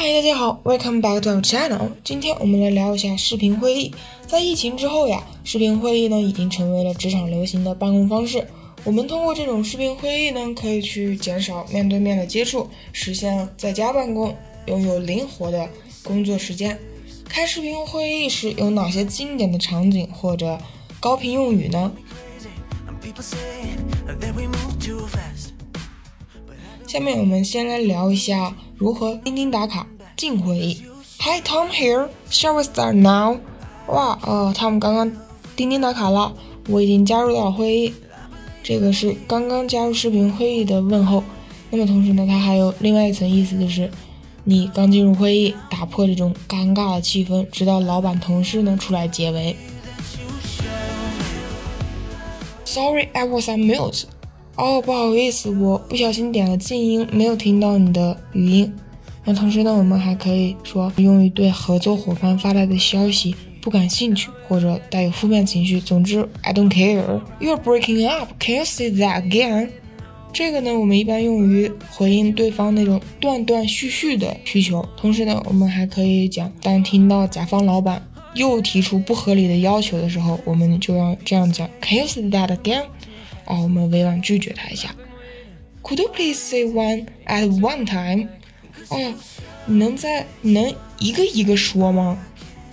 嗨，大家好，Welcome back to our channel。今天我们来聊一下视频会议。在疫情之后呀，视频会议呢已经成为了职场流行的办公方式。我们通过这种视频会议呢，可以去减少面对面的接触，实现在家办公，拥有灵活的工作时间。开视频会议时有哪些经典的场景或者高频用语呢？下面我们先来聊一下如何钉钉打卡进会议。Hi Tom here, shall we start now? 哇，哦，Tom 刚刚钉钉打卡了，我已经加入到会议。这个是刚刚加入视频会议的问候。那么同时呢，它还有另外一层意思，就是你刚进入会议，打破这种尴尬的气氛，直到老板、同事呢出来解围。Sorry, I was on mute. 哦，不好意思，我不小心点了静音，没有听到你的语音。那同时呢，我们还可以说用于对合作伙伴发来的消息不感兴趣，或者带有负面情绪。总之，I don't care. You're breaking up. Can you say that again? 这个呢，我们一般用于回应对方那种断断续续的需求。同时呢，我们还可以讲，当听到甲方老板又提出不合理的要求的时候，我们就要这样讲：Can you say that again? 哦，我们委婉拒绝他一下。Could you please say one at one time？哦，你能在你能一个一个说吗？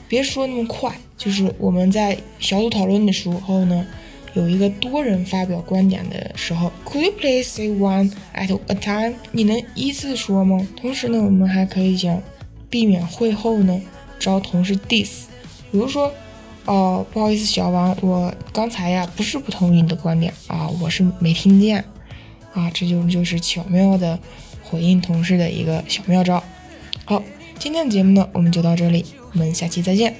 别说那么快。就是我们在小组讨论的时候呢，有一个多人发表观点的时候，Could you please say one at a time？你能依次说吗？同时呢，我们还可以讲，避免会后呢招同事 diss。比如说。哦，不好意思，小王，我刚才呀不是不同意你的观点啊，我是没听见啊，这就就是巧妙的回应同事的一个小妙招。好，今天的节目呢，我们就到这里，我们下期再见。